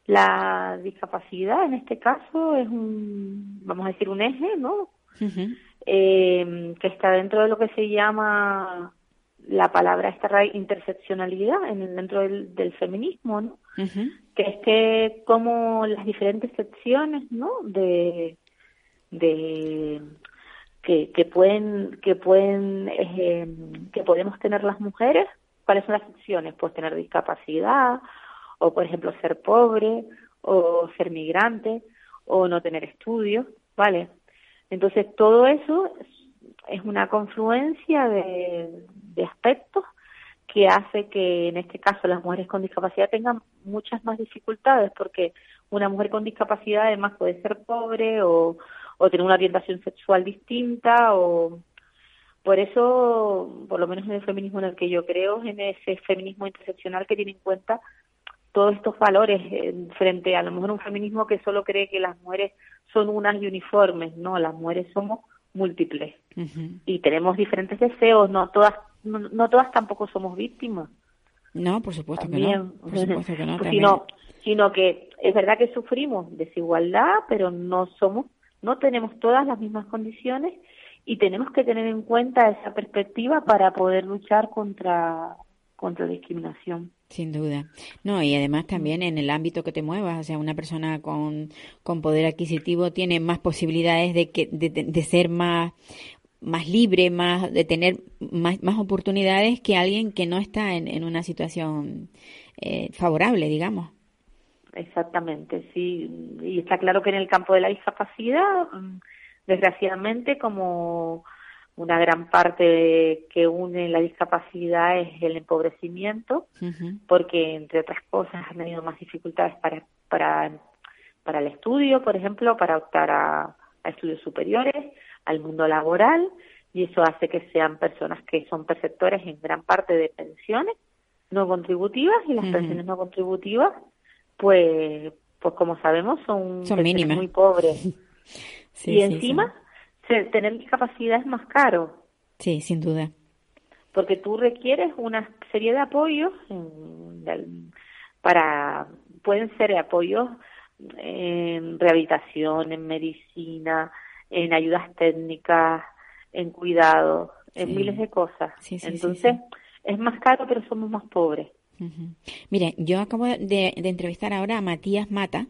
La discapacidad en este caso es un, vamos a decir, un eje, ¿no? eh, que está dentro de lo que se llama la palabra esta interseccionalidad en, dentro del, del feminismo, ¿no? Que es que como las diferentes secciones, ¿no? De, de que, que pueden que pueden eh, que podemos tener las mujeres, ¿cuáles son las secciones? Pues tener discapacidad o por ejemplo ser pobre o ser migrante o no tener estudios, ¿vale? Entonces todo eso es una confluencia de, aspectos que hace que en este caso las mujeres con discapacidad tengan muchas más dificultades porque una mujer con discapacidad además puede ser pobre o, o tener una orientación sexual distinta o por eso, por lo menos en el feminismo en el que yo creo, en ese feminismo interseccional que tiene en cuenta todos estos valores eh, frente a, lo mejor un feminismo que solo cree que las mujeres son unas y uniformes, no, las mujeres somos múltiples y tenemos diferentes deseos, no todas no, todas tampoco somos víctimas. No, por supuesto que no. Por supuesto que no sino, sino que es verdad que sufrimos desigualdad, pero no somos, no tenemos todas las mismas condiciones y tenemos que tener en cuenta esa perspectiva para poder luchar contra contra discriminación. Sin duda. No, y además también en el ámbito que te muevas, o sea, una persona con, con poder adquisitivo tiene más posibilidades de, que, de, ser más, más libre, más, de tener más, más oportunidades que alguien que no está en, en una situación eh, favorable, digamos. Exactamente, sí. Y está claro que en el campo de la discapacidad, mm, desgraciadamente, como una gran parte que une la discapacidad es el empobrecimiento, porque entre otras cosas han tenido más dificultades para, para, para el estudio, por ejemplo, para optar a, estudios superiores, al mundo laboral, y eso hace que sean personas que son perceptores en gran parte de pensiones no contributivas, y las pensiones no contributivas, pues, pues como sabemos, son, son mínimas. muy pobres. y encima tener discapacidad es más caro. Sí, sin duda. Porque tú requieres una serie de apoyos para, pueden ser apoyos en rehabilitación, en medicina, en ayudas técnicas, en cuidado, en miles de cosas. Entonces, es más caro, pero somos más pobres. Mire, yo acabo de, entrevistar ahora a Matías Mata,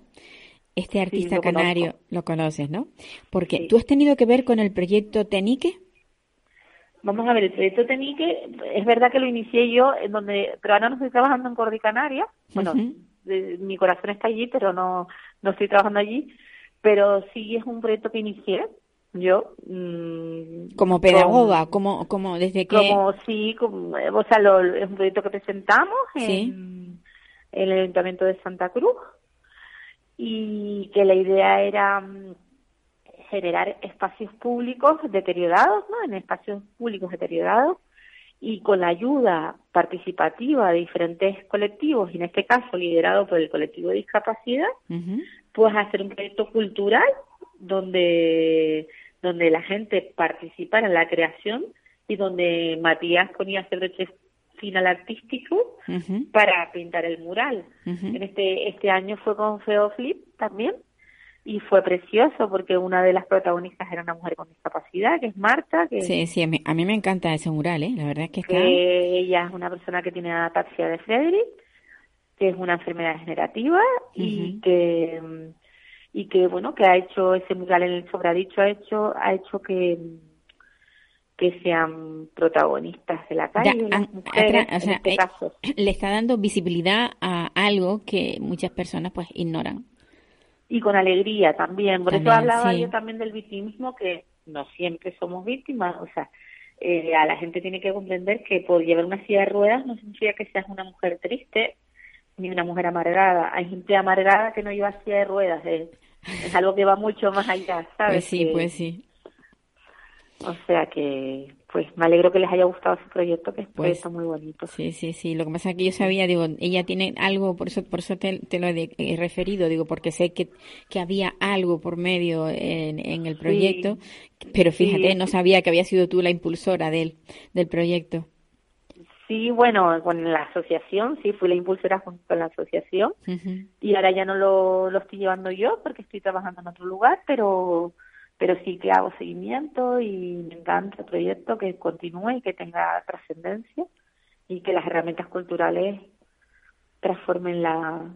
este artista canario, lo conoces, ¿no? Porque tú has tenido que ver con el proyecto Tenique. Vamos a ver, el proyecto Tenique, es verdad que lo inicié yo, en donde, pero ahora no estoy trabajando en Cordi Canaria. Bueno, mi corazón está allí, pero no, no estoy trabajando allí. Pero sí es un proyecto que inicié yo mmm, como pedagoga como como desde que como sí como, o sea lo, es un proyecto que presentamos en, en el ayuntamiento de Santa Cruz y que la idea era mm, generar espacios públicos deteriorados, ¿no? En espacios públicos deteriorados y con la ayuda participativa de diferentes colectivos, y en este caso liderado por el colectivo de discapacidad, pues hacer un proyecto cultural donde, donde la gente participara en la creación y donde Matías ponía a hacer final artístico para pintar el mural. En este este año fue con Feo Flip también y fue precioso porque una de las protagonistas era una mujer con discapacidad, que es Marta. Que, sí, sí, a mí, me encanta ese mural, ¿eh? la verdad es que está... ella es una persona que tiene ataxia de Frederick, que es una enfermedad degenerativa y que y que bueno que ha hecho ese mural en el sobradicho ha hecho ha hecho que que sean protagonistas de la calle, las mujeres, en este eh, caso. Le está dando visibilidad a algo que muchas personas pues ignoran. Y con alegría también. Por eso hablaba yo también del victimismo, que no siempre somos víctimas. O sea, eh, a la gente tiene que comprender que por llevar una silla de ruedas no significa que seas una mujer triste ni una mujer amargada. Hay gente amargada que no lleva silla de ruedas. Es, es algo que va mucho más allá, ¿sabes? Pues sí, pues sí o sea que, pues me alegro que les haya gustado su proyecto, que es pues, muy bonito. Sí, sí, sí. Lo que pasa es que yo sabía, digo, ella tiene algo, por eso, por eso te, lo he, referido, digo, porque sé que, que había algo por medio en, en el proyecto, pero fíjate, no sabía que había sido tú la impulsora del, del proyecto. Sí, bueno, con la asociación, sí, fui la impulsora junto con la asociación y ahora ya no lo, lo estoy llevando yo porque estoy trabajando en otro lugar, pero pero sí que hago seguimiento y me encanta el proyecto que continúe y que tenga trascendencia y que las herramientas culturales transformen la,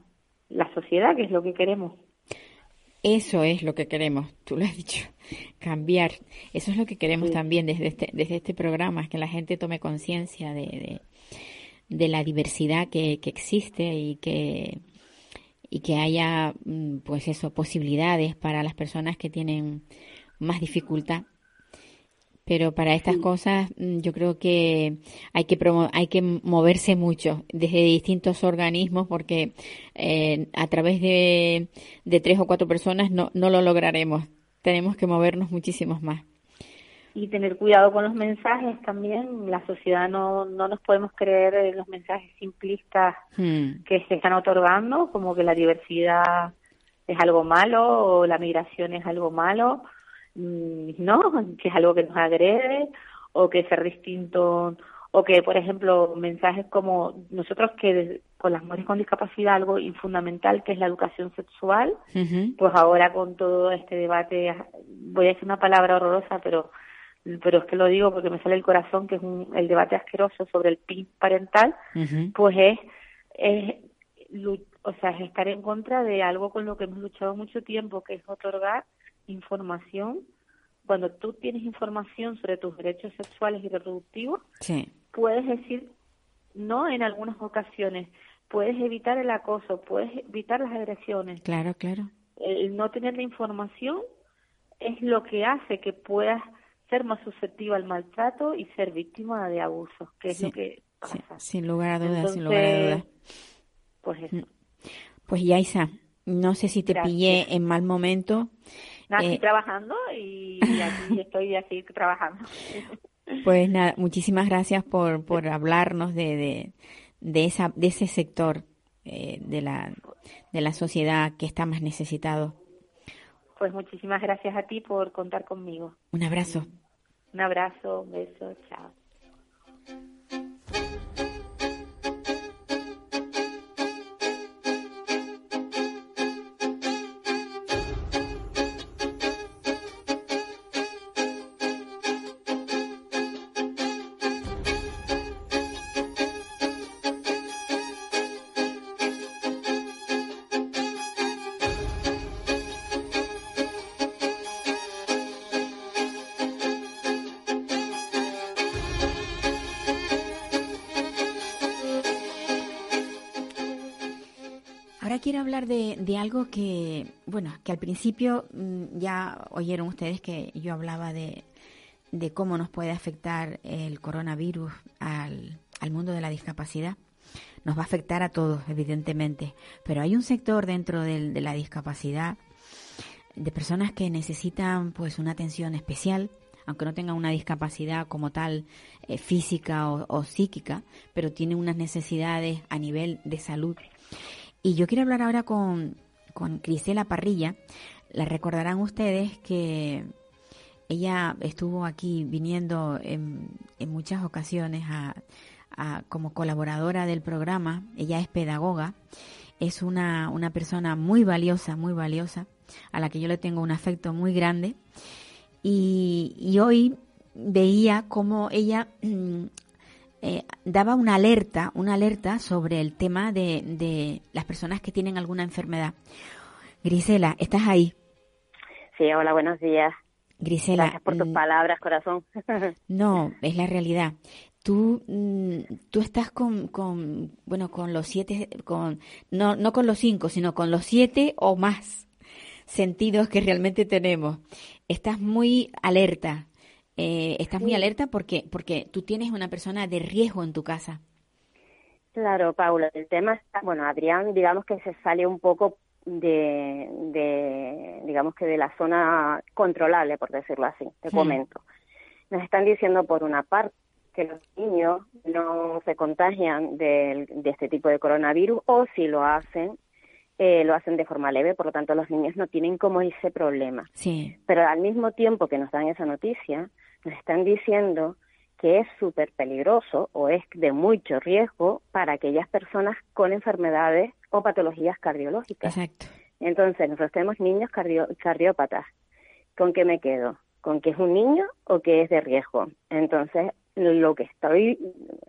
la sociedad, que es lo que queremos. Eso es lo que queremos, tú lo has dicho, cambiar. Eso es lo que queremos también desde este, desde este programa, que la gente tome conciencia de, de, de, la diversidad que, que existe y que, y que haya, mm, pues eso, posibilidades para las personas que tienen más dificultad. Pero para estas cosas mm, yo creo que hay que hay que moverse mucho desde distintos organismos porque eh, a través de, de tres o cuatro personas no, no lo lograremos. Tenemos que movernos muchísimos más y tener cuidado con los mensajes también. La sociedad no, no nos podemos creer los mensajes simplistas hmm. que se están otorgando, como que la diversidad es algo malo o la migración es algo malo, no, que es algo que nos agrede o que ser distinto o que, por ejemplo, mensajes como nosotros que con las mujeres con discapacidad algo fundamental que es la educación sexual, pues ahora con todo este debate, voy a decir una palabra horrorosa, pero pero es que lo digo porque me sale el corazón, que es un, el debate asqueroso sobre el PIB parental, pues es, es, o sea, es estar en contra de algo con lo que hemos luchado mucho tiempo, que es otorgar información. Cuando tú tienes información sobre tus derechos sexuales y reproductivos, puedes decir no en algunas ocasiones, puedes evitar el acoso, puedes evitar las agresiones. Claro, claro. El no tener la información es lo que hace que puedas ser más susceptible al maltrato y ser víctima de abusos, que es lo que pasa. sin lugar a dudas, sin lugar a dudas. Pues eso. Mm. Pues Yaisa, no sé si te pillé en mal momento. Nada, estoy eh, trabajando y, aquí estoy así trabajando. Pues nada, muchísimas gracias por, por hablarnos de, de, esa, de ese sector eh, de, la, de la sociedad que está más necesitado. Pues muchísimas gracias a ti por contar conmigo. Un abrazo. Un abrazo, un beso, chao. Algo que, bueno, que al principio mm, ya oyeron ustedes que yo hablaba de, cómo nos puede afectar el coronavirus al, mundo de la discapacidad. Nos va a afectar a todos, evidentemente, pero hay un sector dentro de, la discapacidad de personas que necesitan pues una atención especial, aunque no tengan una discapacidad como tal eh, física o, o, psíquica, pero tienen unas necesidades a nivel de salud y yo quiero hablar ahora con, con Crisela Parrilla. La recordarán ustedes que ella estuvo aquí viniendo en, muchas ocasiones a, como colaboradora del programa. Ella es pedagoga. Es una, una persona muy valiosa, muy valiosa, a la que yo le tengo un afecto muy grande. Y, y hoy veía cómo ella eh, daba una alerta, una alerta sobre el tema de, de las personas que tienen alguna enfermedad. Grisela, ¿estás ahí? Sí, hola, buenos días. Grisela. Gracias por tus mm, palabras, corazón. no, es la realidad. Tú, mm, tú estás con, con, bueno, con los siete, con, no, no con los cinco, sino con los siete o más sentidos que realmente tenemos. Estás muy alerta, eh, estás muy alerta porque, porque tú tienes una persona de riesgo en tu casa. Claro, Paula, el tema está, bueno, Adrián, digamos que se sale un poco de, de digamos que de la zona controlable, por decirlo así, te comento. Nos están diciendo por una parte que los niños no se contagian de, de este tipo de coronavirus o si lo hacen, eh, lo hacen de forma leve, por lo tanto los niños no tienen como ese problema. Sí. Pero al mismo tiempo que nos dan esa noticia, nos están diciendo que es súper peligroso o es de mucho riesgo para aquellas personas con enfermedades o patologías cardiológicas. Exacto. Entonces, nosotros tenemos niños cardiópatas. ¿Con qué me quedo? ¿Con que es un niño o que es de riesgo? Entonces, lo que estoy,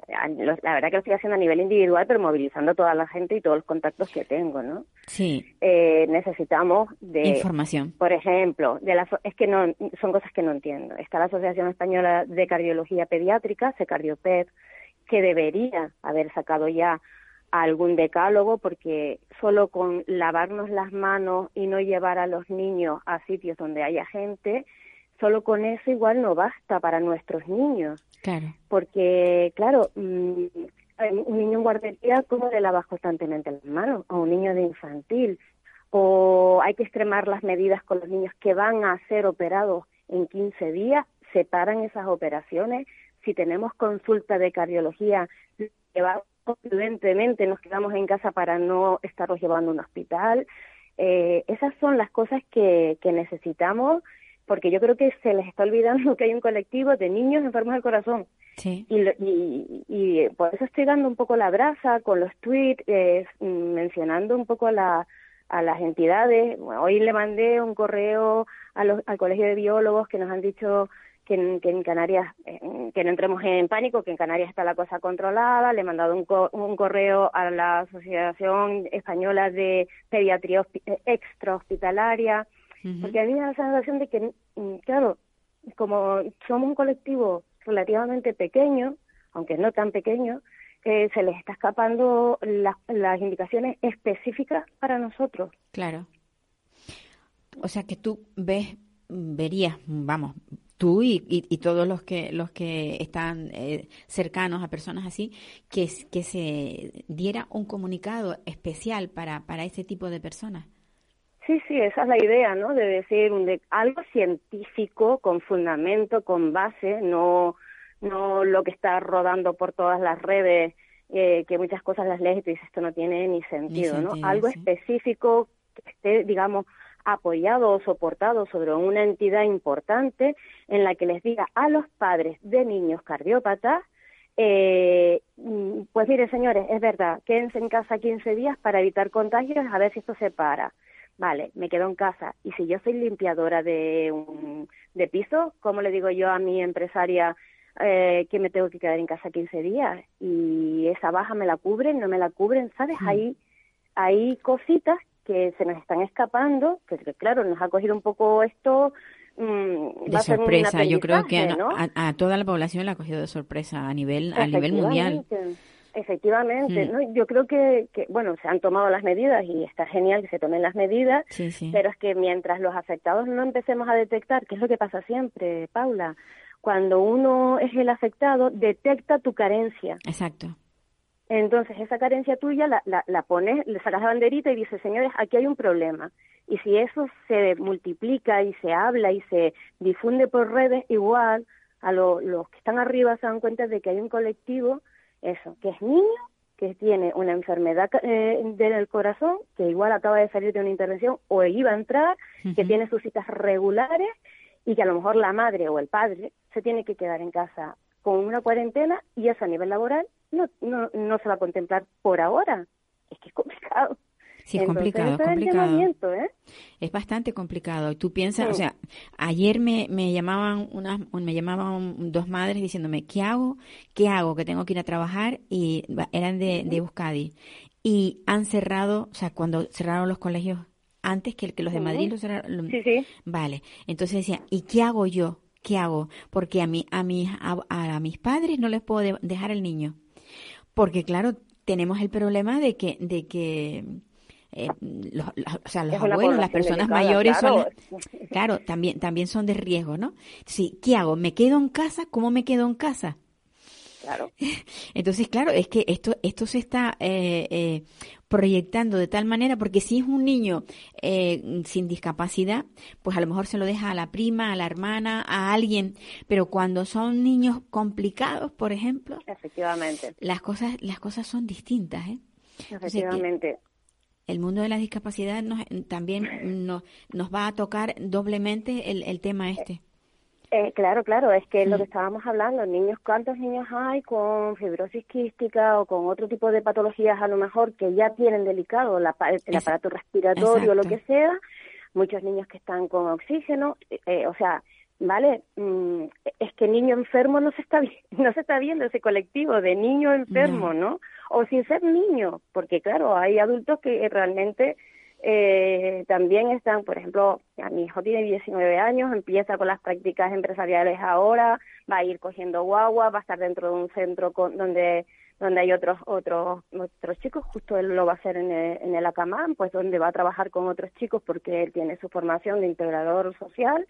la verdad que lo estoy haciendo a nivel individual, pero movilizando toda la gente y todos los contactos que tengo, ¿no? Sí. Eh, necesitamos de información. Por ejemplo, de la, es que no son cosas que no entiendo. Está la Asociación Española de Cardiología Pediátrica, Secardioped, que debería haber sacado ya algún decálogo porque solo con lavarnos las manos y no llevar a los niños a sitios donde haya gente solo con eso igual no basta para nuestros niños. Claro. Porque, claro, mm, un niño en guardería, ¿cómo le lavas constantemente las manos? O un niño de infantil. O hay que extremar las medidas con los niños que van a ser operados en 15 días, se paran esas operaciones. Si tenemos consulta de cardiología, llevamos prudentemente, nos quedamos en casa para no estarlos llevando a un hospital. Eh, esas son las cosas que, que necesitamos porque yo creo que se les está olvidando que hay un colectivo de niños enfermos del corazón. Sí. Y, y, por eso estoy dando un poco la brasa con los tweets, eh, mencionando un poco a, la, a las entidades. hoy le mandé un correo a los, al Colegio de Biólogos que nos han dicho que en, que en Canarias, eh, que no entremos en pánico, que en Canarias está la cosa controlada. Le he mandado un, un correo a la Asociación Española de Pediatría eh, Extrahospitalaria, porque había la sensación de que, mm, claro, como somos un colectivo relativamente pequeño, aunque no tan pequeño, eh, se les está escapando las indicaciones específicas para nosotros. Claro. O sea que tú ves, verías, vamos, tú y, y, todos los que los que están eh, cercanos a personas así, que, que se diera un comunicado especial para, para ese tipo de personas. Sí, sí, esa es la idea, ¿no? De decir un de, algo científico, con fundamento, con base, no, no lo que está rodando por todas las redes, eh, que muchas cosas las lees y te dices esto no tiene ni sentido, ¿no? Algo específico que esté, digamos, apoyado o soportado sobre una entidad importante en la que les diga a los padres de niños cardiópatas, eh, mm, pues mire señores, es verdad, quédense en casa 15 días para evitar contagios, a ver si esto se para. Vale, me quedo en casa. Y si yo soy limpiadora de, un, de piso, ¿cómo le digo yo a mi empresaria eh, que me tengo que quedar en casa 15 días? Y esa baja me la cubren, no me la cubren, ¿sabes? Ahí hay cositas que se nos están escapando, que, claro, nos ha cogido un poco esto mm, de sorpresa. Yo creo que a, toda la población la ha cogido de sorpresa a nivel a nivel mundial. Efectivamente, mm. ¿no? yo creo que, que, bueno, se han tomado las medidas y está genial que se tomen las medidas, pero es que mientras los afectados no empecemos a detectar, que es lo que pasa siempre, Paula, cuando uno es el afectado, detecta tu carencia. Exacto. Entonces, esa carencia tuya la, la, la, pones, le sacas la banderita y dices, señores, aquí hay un problema. Y si eso se multiplica y se habla y se difunde por redes, igual a los que están arriba se dan cuenta de que hay un colectivo, eso, que es niño, que tiene una enfermedad eh, del corazón, que igual acaba de salir de una intervención o iba a entrar, que tiene sus citas regulares y que a lo mejor la madre o el padre se tiene que quedar en casa con una cuarentena y eso a nivel laboral no, no, no se va a contemplar por ahora. Es que es complicado. Sí, es complicado, es complicado. ¿eh? Es bastante complicado. Tú piensas, o sea, ayer me, me llamaban unas, me llamaban dos madres diciéndome, ¿qué hago? ¿Qué hago? Que tengo que ir a trabajar y eran de, de Euskadi. Y han cerrado, o sea, cuando cerraron los colegios antes que, que los de Madrid los cerraron. Sí, sí. Vale. Entonces decía, ¿y qué hago yo? ¿Qué hago? Porque a, mí, a, mis, a mis padres no les puedo dejar el niño porque claro, tenemos el problema de que, de que eh, los, o sea, los abuelos, las personas mayores son, claro, también, también son de riesgo, ¿no? Sí, ¿qué hago? ¿Me quedo en casa? ¿Cómo me quedo en casa? Claro. Entonces, claro, es que esto, esto se está eh, eh, proyectando de tal manera, porque si es un niño eh, sin discapacidad, pues a lo mejor se lo deja a la prima, a la hermana, a alguien, pero cuando son niños complicados, por ejemplo, efectivamente, las cosas, las cosas son distintas, ¿eh? Efectivamente. El mundo de la discapacidad nos, también nos, nos va a tocar doblemente el, el tema este. Eh, claro, claro, es que lo que estábamos hablando, niños, ¿cuántos niños hay con fibrosis quística o con otro tipo de patologías a lo mejor que ya tienen delicado el aparato respiratorio o lo que sea? Muchos niños que están con oxígeno, eh, eh, o sea, ¿vale? Mm, es que niño enfermo no se está no se está viendo ese colectivo de niño enfermo, ¿no? O sin ser niño, porque claro, hay adultos que realmente eh, también están, por ejemplo, a mi hijo tiene 19 años, empieza con las prácticas empresariales ahora, va a ir cogiendo guagua, va a estar dentro de un centro con, donde donde hay otros otros otros chicos, justo él lo va a hacer en el, en el Acamán, pues donde va a trabajar con otros chicos porque él tiene su formación de integrador social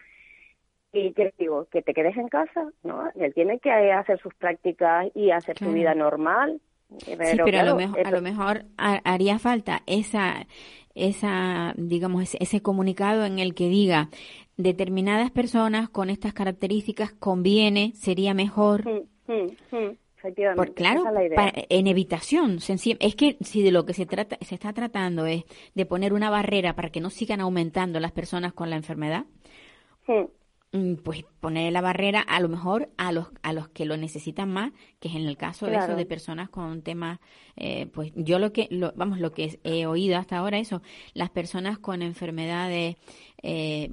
y que digo que te quedes en casa, ¿no? Él tiene que hacer sus prácticas y hacer su vida normal. Pero, sí, pero a, lo mejor, a lo mejor haría falta esa esa, digamos, ese, comunicado en el que diga determinadas personas con estas características conviene, sería mejor. Mm, mm, mm, efectivamente. claro, en evitación. Es que si de lo que se trata, se está tratando es de poner una barrera para que no sigan aumentando las personas con la enfermedad, Mm, pues poner la barrera a lo mejor a los a los que lo necesitan más que es en el caso de eso de personas con temas eh, pues yo lo que lo, vamos lo que he oído hasta ahora eso las personas con enfermedades eh,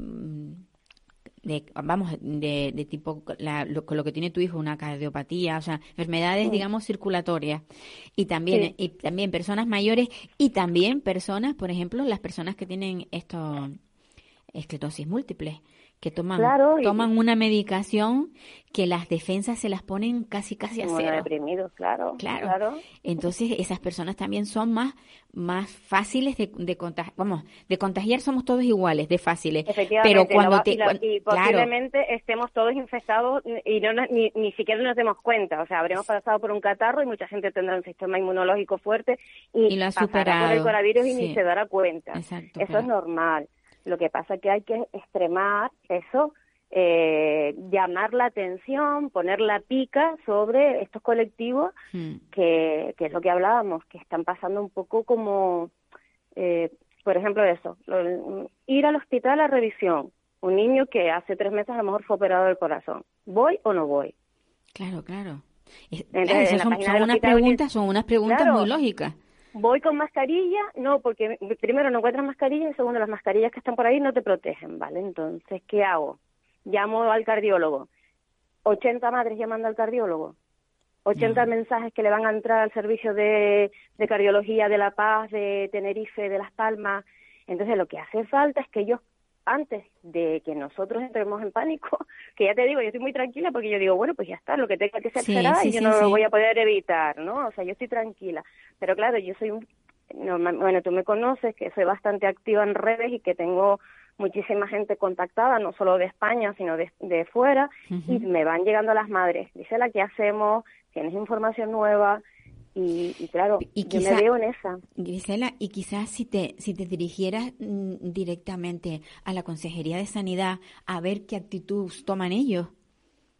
de, vamos, de, de tipo, la, lo, con lo que tiene tu hijo, una cardiopatía, o sea, enfermedades, digamos, circulatorias. Y también, y también personas mayores y también personas, por ejemplo, las personas que tienen esto, esclerosis múltiple que toman, toman una medicación que las defensas se las ponen casi casi a cero. deprimidos, claro, claro. Entonces esas personas también son más más fáciles de, de contagiar. Vamos, de contagiar somos todos iguales, de fáciles. Pero cuando te, y, posiblemente estemos todos infectados y no ni, ni siquiera nos demos cuenta. O sea, habremos pasado por un catarro y mucha gente tendrá un sistema inmunológico fuerte y, lo ha superado. por el coronavirus y ni se dará cuenta. Eso es normal. Lo que pasa es que hay que extremar eso, eh, llamar la atención, poner la pica sobre estos colectivos hmm. que, que, es lo que hablábamos, que están pasando un poco como, eh, por ejemplo, eso, ir al hospital a revisión. Un niño que hace tres meses a lo mejor fue operado del corazón. ¿Voy o no voy? Claro, claro. son, unas preguntas, son unas preguntas muy lógicas. ¿Voy con mascarilla? No, porque primero no encuentras mascarilla y segundo las mascarillas que están por ahí no te protegen, ¿vale? Entonces, ¿qué hago? Llamo al cardiólogo. 80 madres llamando al cardiólogo. 80 mensajes que le van a entrar al servicio de, de cardiología de La Paz, de Tenerife, de Las Palmas. Entonces, lo que hace falta es que ellos antes de que nosotros entremos en pánico, que ya te digo, yo estoy muy tranquila porque yo digo, bueno, pues ya está, lo que tenga que ser será y yo no lo voy a poder evitar, ¿no? O sea, yo estoy tranquila. Pero claro, yo soy un, bueno, tú me conoces, que soy bastante activa en redes y que tengo muchísima gente contactada, no solo de España, sino de, de fuera, y me van llegando las madres. Dice la ¿qué hacemos? ¿Tienes información nueva? Y, claro, yo me veo en esa. Gisela, y quizás si te, si te dirigieras mm, directamente a la Consejería de Sanidad a ver qué actitud toman ellos.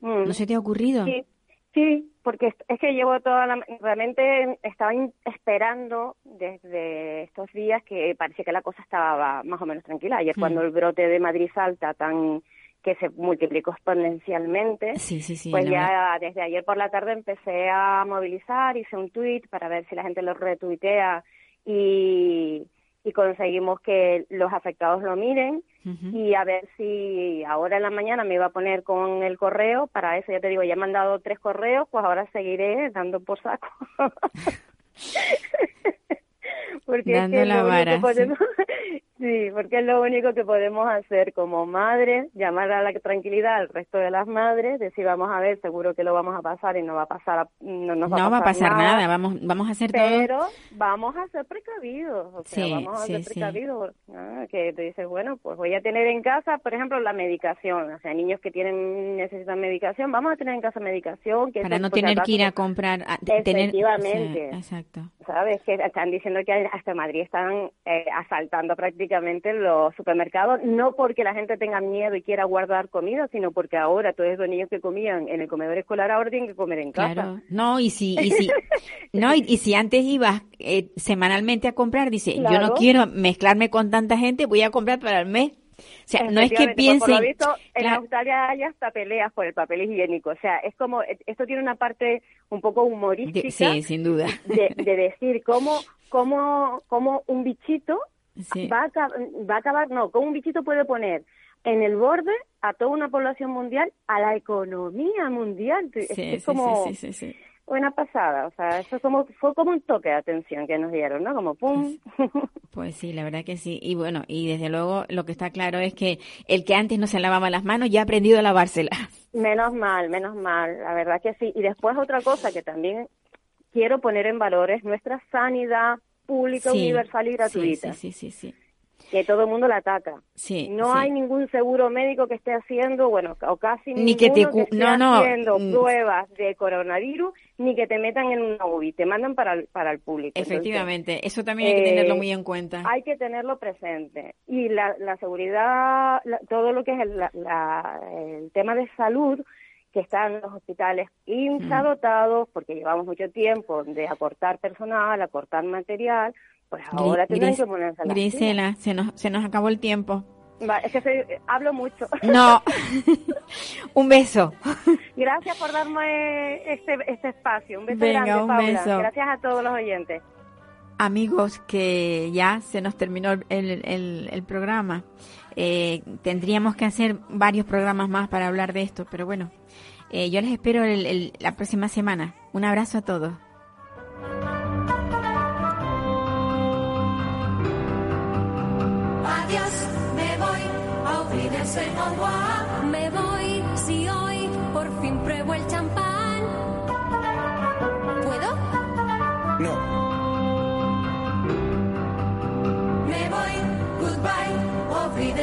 Mm. ¿No se te ha ocurrido? Sí, sí, porque es que llevo toda la... Realmente estaba esperando desde estos días que parecía que la cosa estaba más o menos tranquila. Ayer mm. cuando el brote de Madrid salta tan que se multiplicó exponencialmente, pues ya desde ayer por la tarde empecé a movilizar, hice un tweet para ver si la gente lo retuitea y, y conseguimos que los afectados lo miren y a ver si ahora en la mañana me iba a poner con el correo, para eso ya te digo, ya he mandado tres correos, pues ahora seguiré dando por saco. porque Dando la vara. Sí, porque es lo único que podemos hacer como madres, llamar a la tranquilidad al resto de las madres, decir vamos a ver, seguro que lo vamos a pasar y no va a pasar, no nos va, a pasar, nada. vamos, vamos a hacer todo. Pero vamos a ser precavidos, o sea, vamos a ser precavidos, ah, que te dices bueno, pues voy a tener en casa, por ejemplo, la medicación, o sea, niños que tienen necesitan medicación, vamos a tener en casa medicación que para no tener que ir a comprar, efectivamente, exacto, sabes que están diciendo que hasta Madrid están eh, asaltando prácticamente los supermercados, no porque la gente tenga miedo y quiera guardar comida, sino porque ahora todos los niños que comían en el comedor escolar ahora tienen que comer en casa. Claro. No, y si, y si, no, y, si antes ibas eh, semanalmente a comprar, dice, yo no quiero mezclarme con tanta gente, voy a comprar para el mes. O sea, no es que piensen... en Australia hay hasta peleas por el papel higiénico. O sea, es como, esto tiene una parte un poco humorística. sí, sin duda. De, de decir cómo, cómo, cómo un bichito Va, a, va a acabar, no, con un bichito puede poner en el borde a toda una población mundial, a la economía mundial. es, como una pasada, o sea, eso como, fue como un toque de atención que nos dieron, ¿no? Como pum. Pues sí, la verdad que sí. Y bueno, y desde luego lo que está claro es que el que antes no se lavaba las manos ya ha aprendido a lavárselas. Menos mal, menos mal, la verdad que sí. Y después otra cosa que también quiero poner en valor es nuestra sanidad pública, universal y gratuita. Sí, sí, sí, Que todo el mundo la ataca. Sí, no hay ningún seguro médico que esté haciendo, bueno, o casi ni que, te esté haciendo mm. pruebas de coronavirus, ni que te metan en una UBI, te mandan para el, para el público. Efectivamente, eso también hay que tenerlo eh, muy en cuenta. Hay que tenerlo presente. Y la, la seguridad, todo lo que es el, el tema de salud, que están los hospitales infradotados porque llevamos mucho tiempo de aportar personal, aportar material, pues ahora tienen que ponerse a la Grisela, se nos, se nos acabó el tiempo. es que hablo mucho. No, un beso. Gracias por darme este, este espacio. Un beso grande, Paula. Gracias a todos los oyentes. Amigos que ya se nos terminó el, el, programa. Eh, tendríamos que hacer varios programas más para hablar de esto, pero bueno, eh, yo les espero la próxima semana. Un abrazo a todos. Adiós, me voy a Me voy si hoy por fin pruebo el champán. ¿Puedo? No.